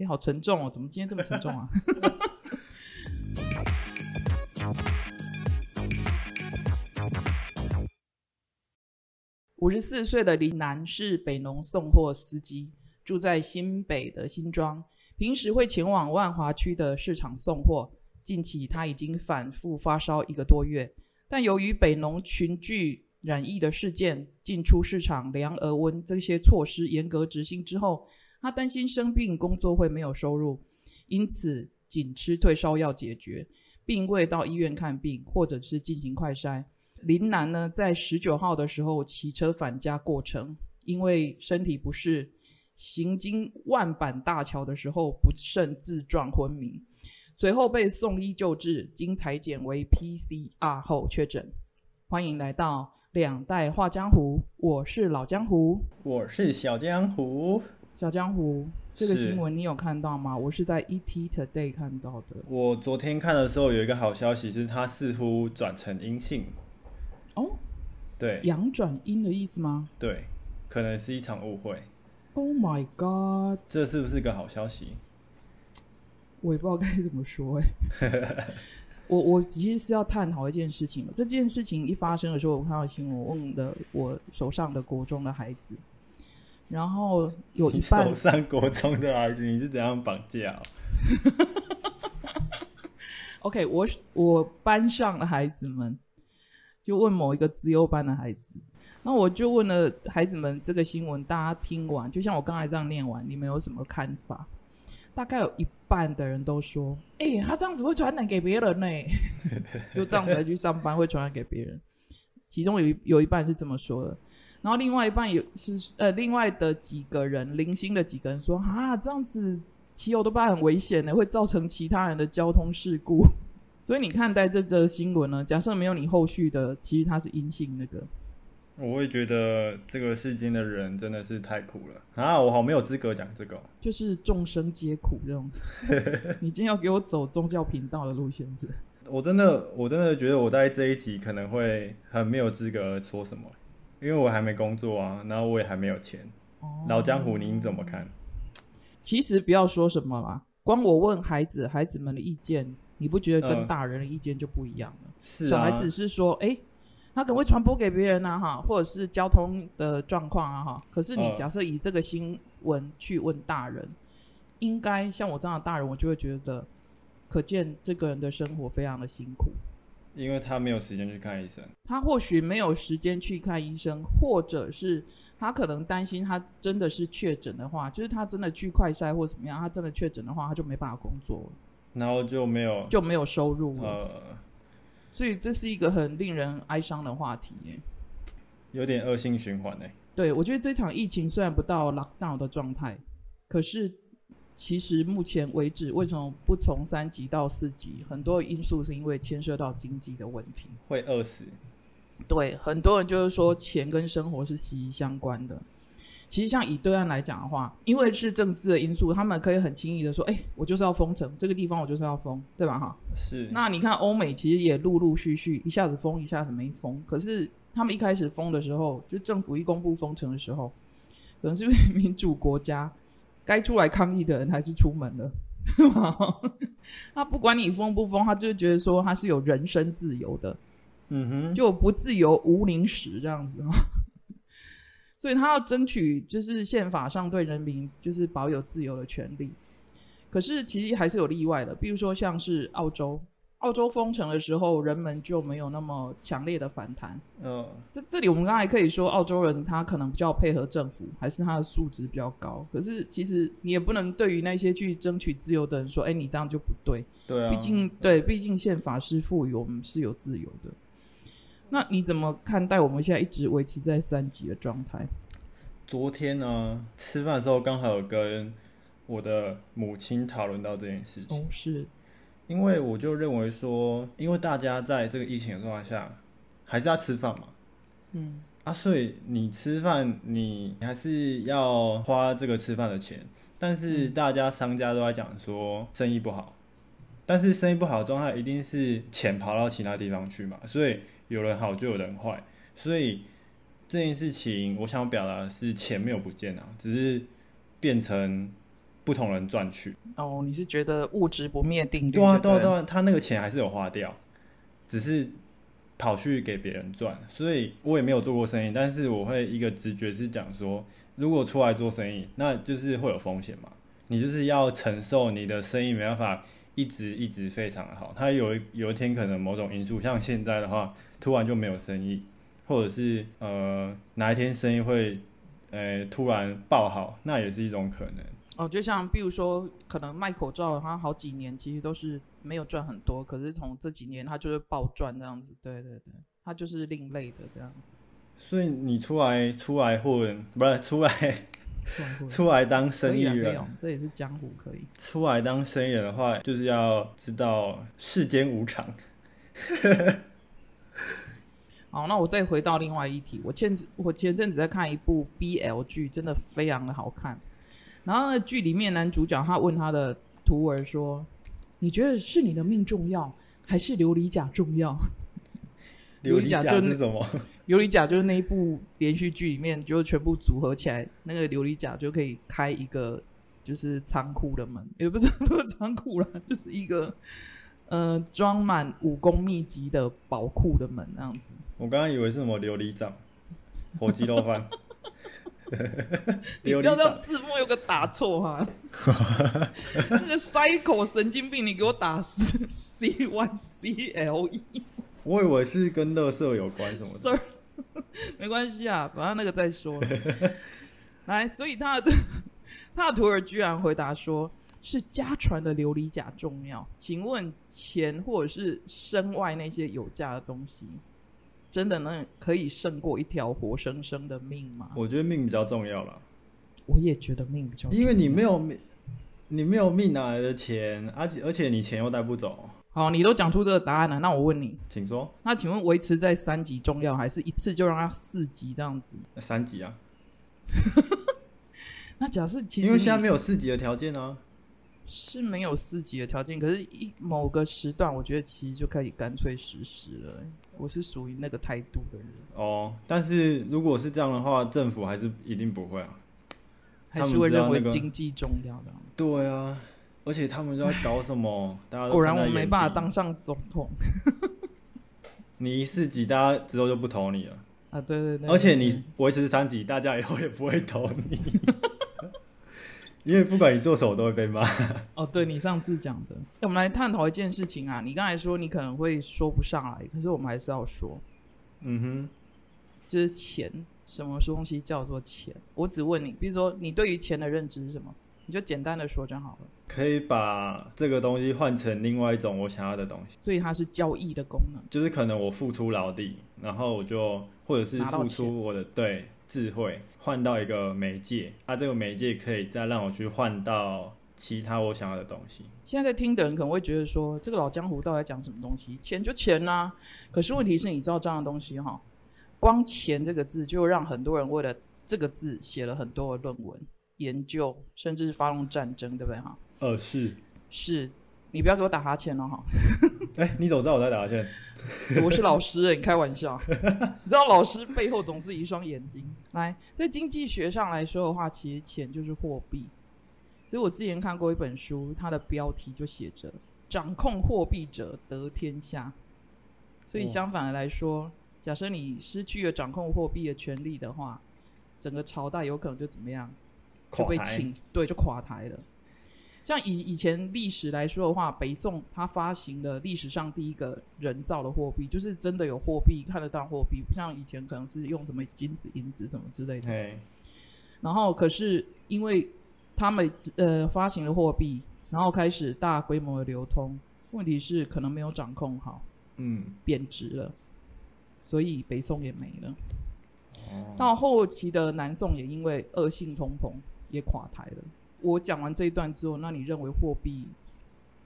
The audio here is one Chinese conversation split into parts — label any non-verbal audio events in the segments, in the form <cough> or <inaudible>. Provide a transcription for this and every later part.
哎，好沉重哦，怎么今天这么沉重啊？<laughs> 五十四岁的林楠是北农送货司机，住在新北的新庄，平时会前往万华区的市场送货。近期他已经反复发烧一个多月，但由于北农群聚染疫的事件、进出市场量额温这些措施严格执行之后，他担心生病工作会没有收入，因此仅吃退烧药解决，并未到医院看病或者是进行快筛。林楠呢，在十九号的时候骑车返家过程，因为身体不适，行经万板大桥的时候不慎自撞昏迷，随后被送医救治，经裁剪为 PCR 后确诊。欢迎来到两代画江湖，我是老江湖，我是小江湖。小江湖，这个新闻你有看到吗？我是在 ET Today 看到的。我昨天看的时候有一个好消息，是他似乎转成阴性。哦，对，阳转阴的意思吗？对，可能是一场误会。Oh my god！这是不是个好消息？我也不知道该怎么说哎。<laughs> 我我其实是要探讨一件事情这件事情一发生的时候，我看到新闻，我问了我手上的国中的孩子，然后有一半 <laughs> 手上国中的孩子，你是怎样绑架？<laughs> OK，我我班上的孩子们。就问某一个资优班的孩子，那我就问了孩子们这个新闻，大家听完，就像我刚才这样念完，你们有什么看法？大概有一半的人都说：“哎，他这样子会传染给别人呢。<laughs> ”就这样子去上班会传染给别人。其中有一有一半是这么说的，然后另外一半也是呃，另外的几个人零星的几个人说：“啊，这样子骑欧多巴很危险的，会造成其他人的交通事故。<laughs> ”所以你看待这则新闻呢？假设没有你后续的，其实它是阴性那个。我会觉得这个世间的人真的是太苦了啊！我好没有资格讲这个。就是众生皆苦这样子。<laughs> 你今天要给我走宗教频道的路线子？我真的，我真的觉得我在这一集可能会很没有资格说什么，因为我还没工作啊，然后我也还没有钱。老江湖，您怎么看？其实不要说什么啦，光我问孩子，孩子们的意见。你不觉得跟大人的意见就不一样了？是小孩子是说，哎，他可能会传播给别人啊，哈，或者是交通的状况啊，哈。可是你假设以这个新闻去问大人，应该像我这样的大人，我就会觉得，可见这个人的生活非常的辛苦，因为他没有时间去看医生。他或许没有时间去看医生，或者是他可能担心，他真的是确诊的话，就是他真的去快筛或怎么样，他真的确诊的话，他就没办法工作了。然后就没有就没有收入了，所以这是一个很令人哀伤的话题耶，有点恶性循环哎。对，我觉得这场疫情虽然不到 lockdown 的状态，可是其实目前为止，为什么不从三级到四级？很多因素是因为牵涉到经济的问题，会饿死。对，很多人就是说钱跟生活是息息相关的。其实像以对岸来讲的话，因为是政治的因素，他们可以很轻易的说：“哎，我就是要封城，这个地方我就是要封，对吧？”哈，是。那你看欧美其实也陆陆续续一下子封，一下子没封。可是他们一开始封的时候，就政府一公布封城的时候，可能是因为民主国家该出来抗议的人还是出门了，对吗？他不管你疯不疯，他就觉得说他是有人身自由的，嗯哼，就不自由无零食这样子嘛。<laughs> 所以他要争取，就是宪法上对人民就是保有自由的权利。可是其实还是有例外的，比如说像是澳洲，澳洲封城的时候，人们就没有那么强烈的反弹。嗯，这这里我们刚才可以说，澳洲人他可能比较配合政府，还是他的素质比较高。可是其实你也不能对于那些去争取自由的人说，哎，你这样就不对。对啊，毕竟对，毕竟宪法是赋予我们是有自由的。那你怎么看待我们现在一直维持在三级的状态？昨天呢，吃饭的时候刚好有跟我的母亲讨论到这件事情。哦，是，因为我就认为说，因为大家在这个疫情的状况下，还是要吃饭嘛。嗯。啊，所以你吃饭，你还是要花这个吃饭的钱。但是大家商家都在讲说生意不好，但是生意不好的状态一定是钱跑到其他地方去嘛，所以。有人好就有人坏，所以这件事情我想表达的是钱没有不见啊，只是变成不不同人赚取。哦，你是觉得物质不灭定律？对啊，对啊，对对啊，他那个钱还是有花掉，只是跑去给别人赚。所以我也没有做过生意，但是我会一个直觉是讲说，如果出来做生意，那就是会有风险嘛。你就是要承受你的生意没办法一直一直非常的好，它有一有一天可能某种因素，像现在的话，突然就没有生意，或者是呃哪一天生意会呃突然爆好，那也是一种可能。哦，就像比如说，可能卖口罩，他好几年其实都是没有赚很多，可是从这几年他就是暴赚这样子。对对对，他就是另类的这样子。所以你出来出来混，不是出来出来 <laughs> 当生意人这也是江湖可以。出来当生意人的话，就是要知道世间无常。<laughs> 好，那我再回到另外一题，我前我前阵子在看一部 BL 剧，真的非常的好看。然后呢，剧里面男主角他问他的徒儿说：“你觉得是你的命重要，还是琉璃甲重要？” <laughs> 琉璃甲甲就是什么？琉璃甲就是那一部连续剧里面，就全部组合起来，那个琉璃甲就可以开一个就是仓库的门，也不是不是仓库啦，就是一个呃装满武功秘籍的宝库的门那样子。我刚刚以为是什么琉璃掌、火鸡肉饭。<laughs> 你不要这样字幕有个打错哈，<laughs> 那个塞口神经病，你给我打 <laughs> C Y C L E，我以为是跟乐色有关什么的。Sir，没关系啊，反正那个再说。来，所以他的他的徒儿居然回答说，是家传的琉璃甲重要。请问钱或者是身外那些有价的东西，真的能可以胜过一条活生生的命吗？我觉得命比较重要了，我也觉得命比较重要，因为你没有命，你没有命哪来的钱？而且而且你钱又带不走，好，你都讲出这个答案了，那我问你，请说那请问维持在三级重要，还是一次就让它四级这样子？三级啊，<laughs> 那假设其实因为现在没有四级的条件啊。是没有四级的条件，可是一某个时段，我觉得其实就可以干脆实施了。我是属于那个态度的人，哦，但是如果是这样的话，政府还是一定不会啊。还是会认为经济重要的。对啊，而且他们就在搞什么？大家果然我没办法当上总统你一四级，大家之后就不投你了。啊！对对对，而且你维持三级，大家以后也不会投你，<laughs> 因为不管你做什么都会被骂。<laughs> 哦，对你上次讲的，我们来探讨一件事情啊。你刚才说你可能会说不上来，可是我们还是要说，嗯哼就是钱，什么东西叫做钱？我只问你，比如说你对于钱的认知是什么？你就简单的说就好了。可以把这个东西换成另外一种我想要的东西，所以它是交易的功能。就是可能我付出劳力，然后我就或者是付出我的对智慧，换到一个媒介，啊，这个媒介可以再让我去换到其他我想要的东西。现在在听的人可能会觉得说，这个老江湖到底在讲什么东西？钱就钱啦、可是问题是，你知道这样的东西哈，光“钱”这个字就让很多人为了这个字写了很多的论文、研究，甚至是发动战争，对不对哈？呃，是，是你不要给我打哈欠了哈！哎、你怎么知道我在打拳？<laughs> 我是老师，你开玩笑？<laughs> 你知道老师背后总是一双眼睛。来，在经济学上来说的话，其实钱就是货币。所以我之前看过一本书，它的标题就写着“掌控货币者得天下”。所以哦相反的来说，假设你失去了掌控货币的权利的话，整个朝代有可能就怎么样？就被请对，就垮台了。像以以前历史来说的话，北宋它发行了历史上第一个人造的货币，就是真的有货币看得到货币，不像以前可能是用什么金子、银子什么之类的。嘿，然后可是因为他们呃发行了货币，然后开始大规模的流通，问题是可能没有掌控好，嗯，贬值了，所以北宋也没了。哦，到后期的南宋也因为恶性通膨也垮台了。我讲完这一段之后，那你认为货币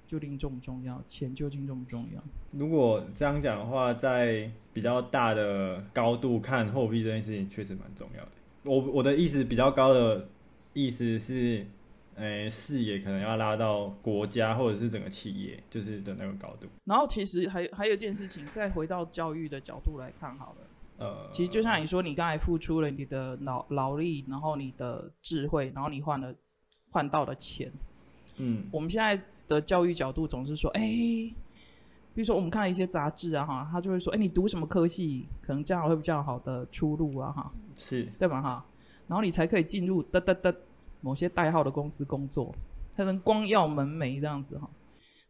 究竟重不重要？钱究竟重不重要？如果这样讲的话，在比较大的高度看货币这件事情，确实蛮重要的。我我的意思比较高的意思是，诶、视野可能要拉到国家或者是整个企业，就是的那个高度。然后其实还还有一件事情，再回到教育的角度来看好了。呃，其实就像你说，你刚才付出了你的劳劳力，然后你的智慧，然后你换了换到的钱。嗯，我们现在的教育角度总是说，哎、比如说我们看了一些杂志啊，哈，他就会说，哎、你读什么科系，可能将来会比较好的出路啊，哈，是对吧，哈，然后你才可以进入的的的某些代号的公司工作，才能光耀门楣这样子哈。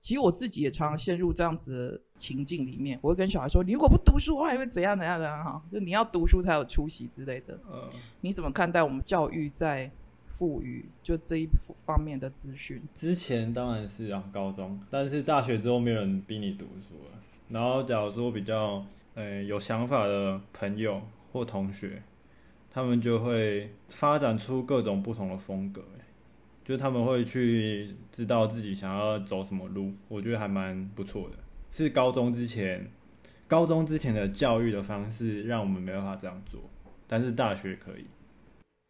其实我自己也常常陷入这样子的情境里面，我会跟小孩说：“你如果不读书的话，你会怎样怎样怎样哈？就你要读书才有出息之类的。嗯，你怎么看待我们教育在赋予就这一方面的资讯？之前当然是啊，高中，但是大学之后没有人逼你读书了。然后假如说比较呃有想法的朋友或同学，他们就会发展出各种不同的风格，就他们会去知道自己想要走什么路，我觉得还蛮不错的。是高中之前，高中之前的教育的方式让我们没办法这样做，但是大学可以。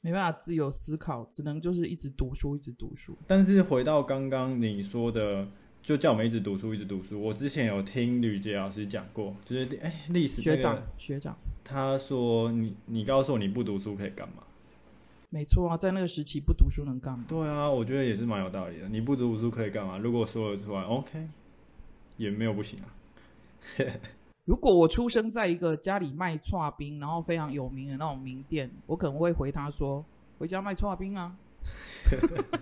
没办法自由思考，只能就是一直读书，一直读书。但是回到刚刚你说的，就叫我们一直读书，一直读书。我之前有听吕杰老师讲过，就是哎历史、那个学长，学长，他说你你告诉我你不读书可以干嘛？没错啊，在那个时期不读书能干嘛？对啊，我觉得也是蛮有道理的。你不读书可以干嘛？如果说了出来，OK，也没有不行啊。<laughs> 如果我出生在一个家里卖串冰，然后非常有名的那种名店，我可能会回他说：“回家卖串冰啊。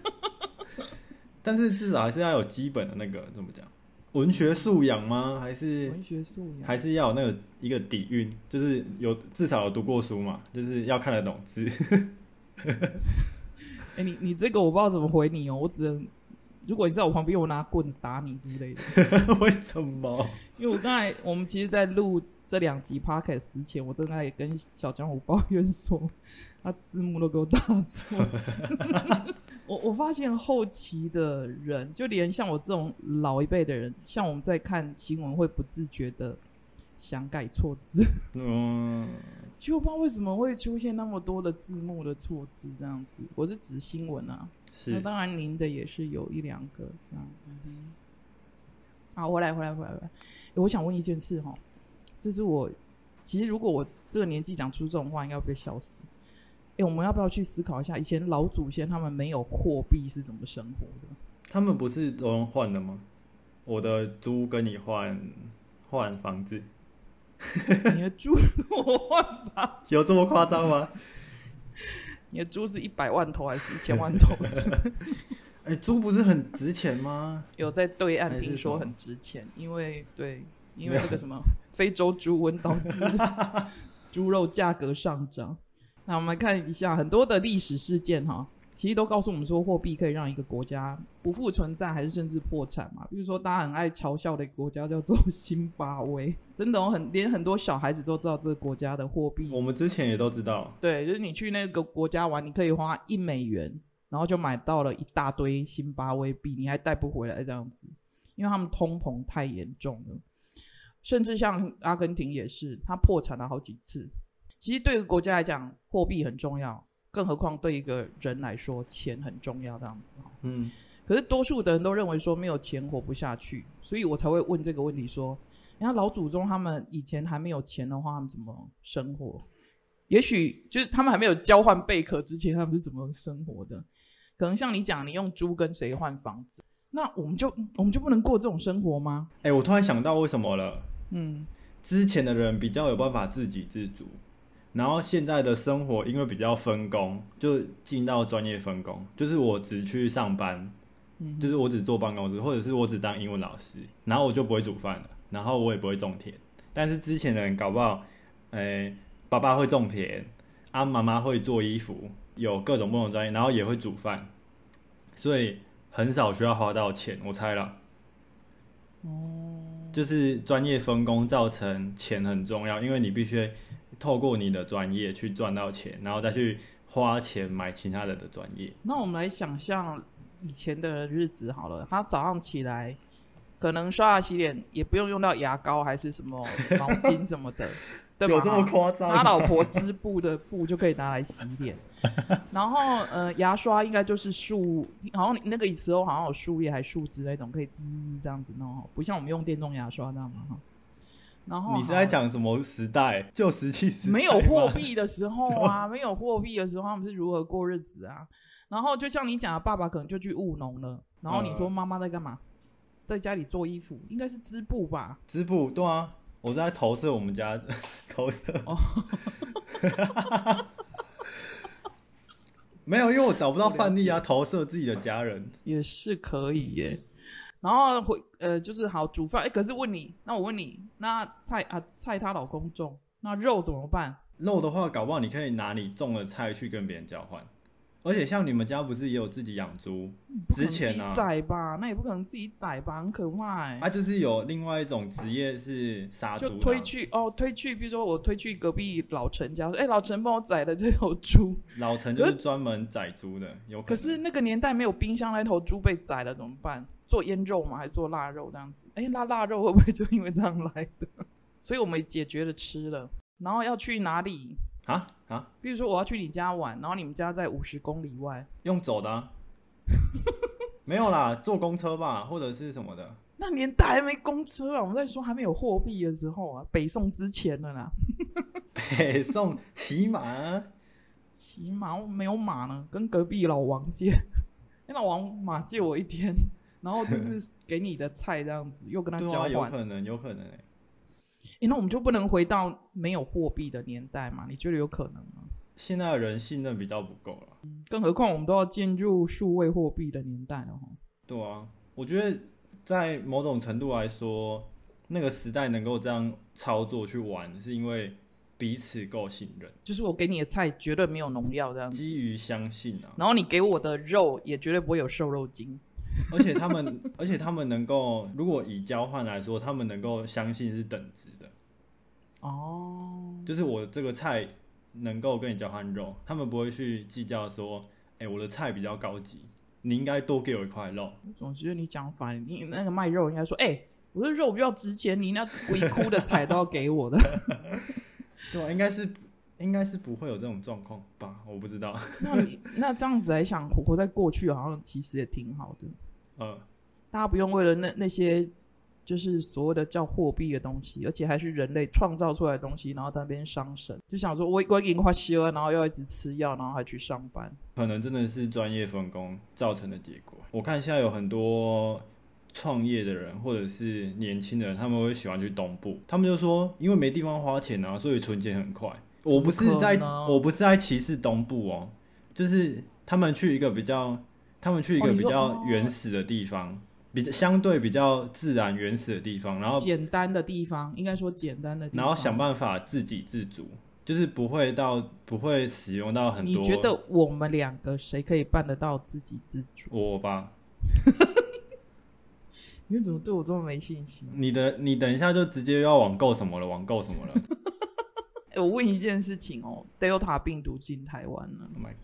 <laughs> 但是至少还是要有基本的那个怎么讲，文学素养吗？还”是文学素养，还是要有那个一个底蕴，就是有至少有读过书嘛，就是要看得懂字。<laughs> 哎、你你这个我不知道怎么回你哦，我只能如果你在我旁边，我拿棍子打你之类的。<laughs> 为什么？因为我刚才我们其实，在录这两集 podcast 之前，我正在跟小江湖抱怨说，他字幕都给我打错字。<laughs> 我我发现后期的人，就连像我这种老一辈的人，像我们在看新闻会不自觉的想改错字，嗯，<laughs> 就不知道为什么会出现那么多的字幕的错字这样子。我是指新闻啊，那是当然您的也是有一两个这样。嗯哼，好，回来回来回来回来。诶我想问一件事哈，这是我其实如果我这个年纪讲出这种话，应该会被笑死。哎、我们要不要去思考一下，以前老祖先他们没有货币是怎么生活的？他们不是都用换的吗？我的猪跟你换换房子，你的猪我 <laughs> 换吧，有这么夸张吗？你的猪是一百万头还是一千万头？<laughs> 哎、猪不是很值钱吗？<laughs> 有在对岸听说很值钱，因为对，因为那个什么非洲猪瘟导致 <laughs> 猪肉价格上涨。那我们来看一下很多的历史事件哈，其实都告诉我们说，货币可以让一个国家不复存在，还是甚至破产嘛。比如说大家很爱嘲笑的一个国家叫做津巴威，<laughs> 真的哦，很连很多小孩子都知道这个国家的货币我们之前也都知道，对，就是你去那个国家玩，你可以花一美元，然后就买到了一大堆辛巴威币，你还带不回来这样子，因为他们通膨太严重了，甚至像阿根廷也是，它破产了好几次。其实对一个国家来讲，货币很重要，更何况对一个人来说，钱很重要这样子哈。嗯，可是多数的人都认为说没有钱活不下去，所以我才会问这个问题说，你看老祖宗他们以前还没有钱的话，他们怎么生活？也许就是他们还没有交换贝壳之前，他们是怎么生活的？可能像你讲，你用猪跟谁换房子，那我们就我们就不能过这种生活吗？哎、我突然想到为什么了。嗯，之前的人比较有办法自给自足，然后现在的生活因为比较分工，就进到专业分工，就是我只去上班，嗯就是我只坐办公室，或者是我只当英文老师，然后我就不会煮饭了，然后我也不会种田。但是之前的人搞不好，诶、爸爸会种田，啊，妈妈会做衣服，有各种不同的专业，然后也会煮饭，所以很少需要花到钱，我猜了。哦，就是专业分工造成钱很重要，因为你必须透过你的专业去赚到钱，然后再去花钱买其他人的专业。那我们来想象以前的日子好了，他早上起来，可能刷牙洗脸也不用用到牙膏还是什么毛巾什么的，<laughs> 对吧？有这么夸张？他老婆织布的布就可以拿来洗脸，<laughs> 然后呃牙刷应该就是树，好像那个时候好像有树叶还树枝那种可以滋这样子弄，不像我们用电动牙刷这样嘛哈。然后你是在讲什么时代？旧石器时代没有货币的时候啊，没有货币的时候，他们是如何过日子啊？然后就像你讲的，爸爸可能就去务农了，然后你说嗯妈妈在干嘛？在家里做衣服，应该是织布吧？织布对啊，我在投射我们家 <laughs> 投射。哦 <laughs> 没有，因为我找不到范例啊，<laughs> 投射自己的家人。也是可以耶。然后回呃，就是好煮饭。哎，可是问你，那我问你，那菜啊菜她老公种，那肉怎么办？肉的话，搞不好你可以拿你种的菜去跟别人交换。而且像你们家不是也有自己养猪？不可能自己之前啊宰吧？那也不可能自己宰吧，很可怕哎。啊，就是有另外一种职业是杀猪推去哦，推去，比如说我推去隔壁老陈家，说哎，老陈帮我宰了这头猪。<laughs> 老陈就是专门宰猪的，有可。可是那个年代没有冰箱，那头猪被宰了怎么办？做腌肉吗？还是做腊肉这样子？哎，那腊肉会不会就因为这样来的？<laughs> 所以我们解决了吃了，然后要去哪里？啊啊，比如说我要去你家玩，然后你们家在五十公里外，用走的、啊？<laughs> 没有啦，坐公车吧，或者是什么的。那年代还没公车啊，我们在说还没有货币的时候啊，北宋之前的啦。北宋骑马啊，骑马我没有马呢，跟隔壁老王借，<laughs> 哎，老王马借我一天，然后就是给你的菜这样子，又跟他对啊，有交换。可能，有可能、欸。诶，那我们就不能回到没有货币的年代嘛？你觉得有可能吗？现在的人信任比较不够了。更何况我们都要进入数位货币的年代了哈。对啊，我觉得在某种程度来说，那个时代能够这样操作去玩，是因为彼此够信任，就是我给你的菜绝对没有农药这样子，基于相信啊。然后你给我的肉也绝对不会有瘦肉精。而且他们，而且他们能够，如果以交换来说，他们能够相信是等值的，哦，就是我这个菜能够跟你交换肉，他们不会去计较说，哎、我的菜比较高级，你应该多给我一块肉。我总觉得你讲反，你那个卖肉应该说，哎、我的肉比较值钱，你那鬼哭的菜都要给我的。<laughs> 对啊，应该是应该是不会有这种状况吧？我不知道。那你那这样子来想，活在过去好像其实也挺好的，呃，大家不用为了那那些就是所谓的叫货币的东西，而且还是人类创造出来的东西，然后在那边伤神，就想说我我已经快修了，然后要一直吃药，然后还去上班。可能真的是专业分工造成的结果。我看现在有很多创业的人或者是年轻的人，他们会喜欢去东部，他们就说因为没地方花钱啊，所以存钱很快。我不是在我不是在歧视东部哦，就是他们去一个比较，他们去一个比较哦原始的地方，比较相对比较自然原始的地方，然后简单的地方，应该说简单的地方。然后想办法自给自足，就是不会到不会使用到很多。你觉得我们两个谁可以办得到自给自足？我吧？<laughs> 你为什么对我这么没信心？你的你等一下就直接要网购什么了，网购什么了 <laughs> 哎、我问一件事情哦，Delta 病毒进台湾了，？Oh my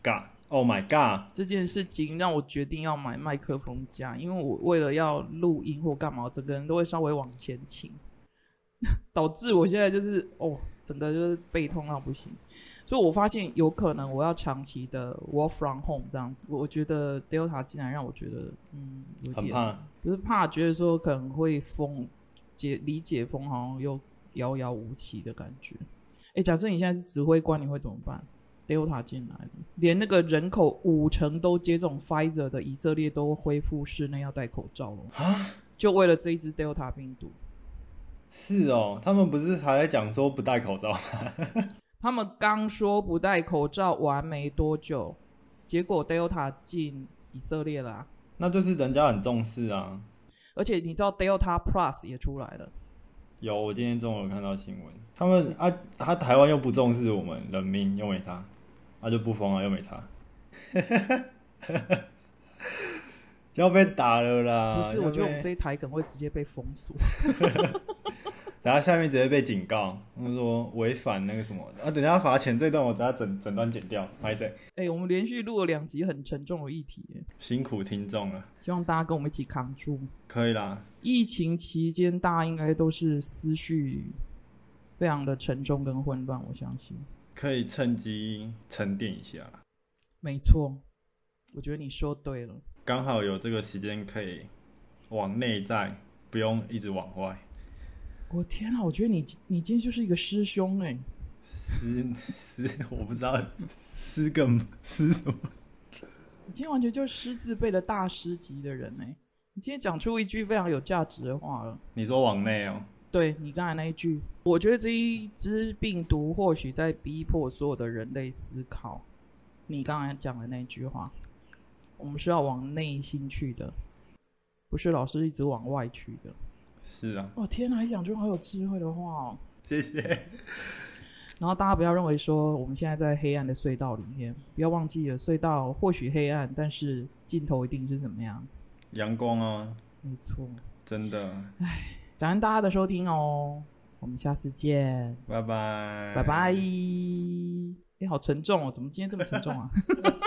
god！Oh my god！这件事情让我决定要买麦克风架，因为我为了要录音或干嘛，整个人都会稍微往前倾，<laughs> 导致我现在就是哦，整个就是背痛到不行。所以我发现有可能我要长期的 work from home 这样子，我觉得 Delta 竟然让我觉得嗯有点很怕，就是怕觉得说可能会封解理解封好像又遥遥无期的感觉。哎，假设你现在是指挥官，你会怎么办？Delta 进来了，连那个人口五成都接种 Pfizer 的以色列都恢复室内要戴口罩了，啊？就为了这一只 Delta 病毒。是哦，他们不是还在讲说不戴口罩？<laughs> 他们刚说不戴口罩完没多久，结果 Delta 进以色列了啊、那就是人家很重视啊。而且你知道 Delta Plus 也出来了。有，我今天中午有看到新闻，他们啊，他台湾又不重视我们人民，又没差，他、就不封啊，又没差，<laughs> 要被打了啦！不是，我觉得我们被这一台可能会直接被封锁。<laughs> <laughs> 等下下面直接被警告，他们说违反那个什么啊，等下罚钱这段我等下整整段剪掉，拍谁？哎、我们连续录了两集很沉重的议题，辛苦听众了，希望大家跟我们一起扛住。可以啦，疫情期间，大家应该都是思绪非常的沉重跟混乱，我相信。可以趁机沉淀一下，没错，我觉得你说对了。刚好有这个时间可以往内在，不用一直往外。我天啊，我觉得你你今天就是一个师兄哎，师师，<laughs> 我不知道师个师什么，你今天完全就是师字辈的大师级的人呢、你今天讲出一句非常有价值的话了。你说往内哦，对你刚才那一句，我觉得这一只病毒或许在逼迫所有的人类思考。你刚才讲的那句话，我们是要往内心去的，不是老师一直往外去的。是啊，哦天哪，还讲句好有智慧的话哦！谢谢。然后大家不要认为说我们现在在黑暗的隧道里面，不要忘记了隧道或许黑暗，但是尽头一定是怎么样？阳光啊，没错。真的，感恩大家的收听哦，我们下次见，拜拜，拜拜。哎、好沉重哦，怎么今天这么沉重啊？<laughs>